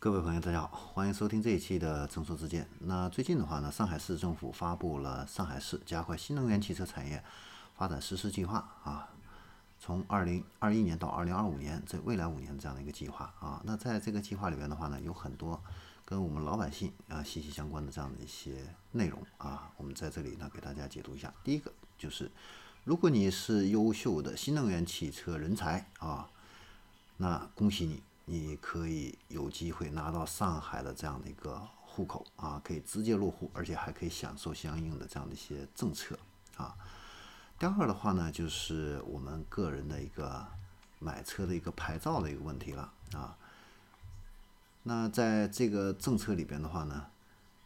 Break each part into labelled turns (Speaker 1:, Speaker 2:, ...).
Speaker 1: 各位朋友，大家好，欢迎收听这一期的正说之见。那最近的话呢，上海市政府发布了上海市加快新能源汽车产业发展实施计划啊，从二零二一年到二零二五年这未来五年这样的一个计划啊。那在这个计划里边的话呢，有很多跟我们老百姓啊息息相关的这样的一些内容啊，我们在这里呢给大家解读一下。第一个就是，如果你是优秀的新能源汽车人才啊，那恭喜你。你可以有机会拿到上海的这样的一个户口啊，可以直接落户，而且还可以享受相应的这样的一些政策啊。第二的话呢，就是我们个人的一个买车的一个牌照的一个问题了啊。那在这个政策里边的话呢，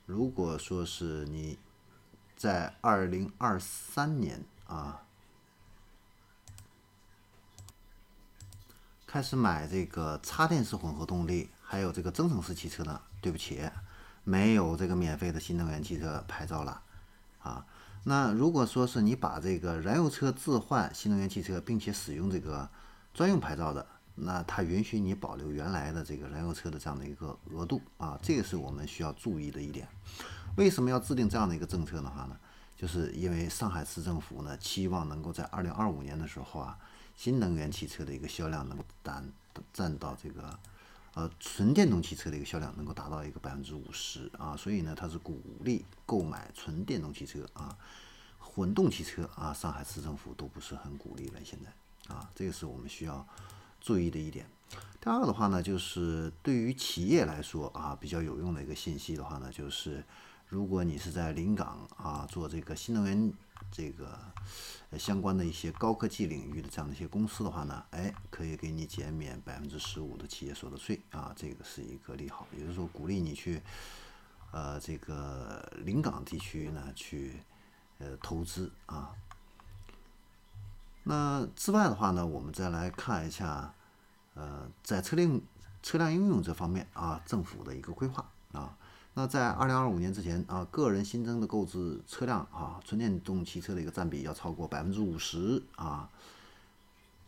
Speaker 1: 如果说是你在二零二三年啊。开始买这个插电式混合动力，还有这个增程式汽车呢？对不起，没有这个免费的新能源汽车牌照了啊。那如果说是你把这个燃油车置换新能源汽车，并且使用这个专用牌照的，那它允许你保留原来的这个燃油车的这样的一个额度啊。这个是我们需要注意的一点。为什么要制定这样的一个政策的话呢？就是因为上海市政府呢，期望能够在二零二五年的时候啊。新能源汽车的一个销量能够达占到这个，呃，纯电动汽车的一个销量能够达到一个百分之五十啊，所以呢，它是鼓励购买纯电动汽车啊，混动汽车啊，上海市政府都不是很鼓励了。现在啊，这个是我们需要注意的一点。第二个的话呢，就是对于企业来说啊，比较有用的一个信息的话呢，就是如果你是在临港啊做这个新能源。这个相关的一些高科技领域的这样的一些公司的话呢，哎，可以给你减免百分之十五的企业所得税啊，这个是一个利好，也就是说鼓励你去呃这个临港地区呢去呃投资啊。那之外的话呢，我们再来看一下呃在车辆车辆应用这方面啊，政府的一个规划啊。那在二零二五年之前啊，个人新增的购置车辆啊，纯电动汽车的一个占比要超过百分之五十啊。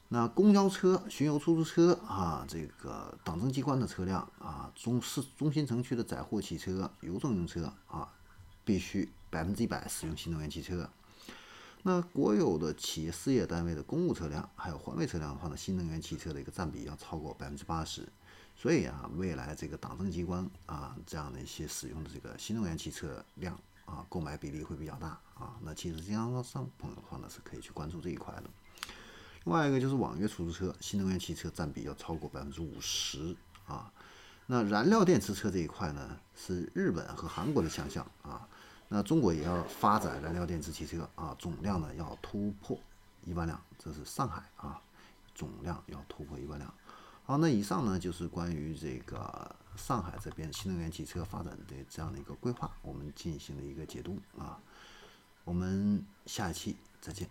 Speaker 1: 那公交车、巡游出租车啊，这个党政机关的车辆啊，中市中心城区的载货汽车、邮政用车啊，必须百分之一百使用新能源汽车。那国有的企业事业单位的公务车辆还有环卫车辆的话呢，新能源汽车的一个占比要超过百分之八十。所以啊，未来这个党政机关啊，这样的一些使用的这个新能源汽车量啊，购买比例会比较大啊。那其实经销商朋友的话呢，是可以去关注这一块的。另外一个就是网约出租车，新能源汽车占比要超过百分之五十啊。那燃料电池车这一块呢，是日本和韩国的强项啊。那中国也要发展燃料电池汽车啊，总量呢要突破一万辆，这是上海啊，总量要突破一万辆。好，那以上呢就是关于这个上海这边新能源汽车发展的这样的一个规划，我们进行了一个解读啊。我们下一期再见。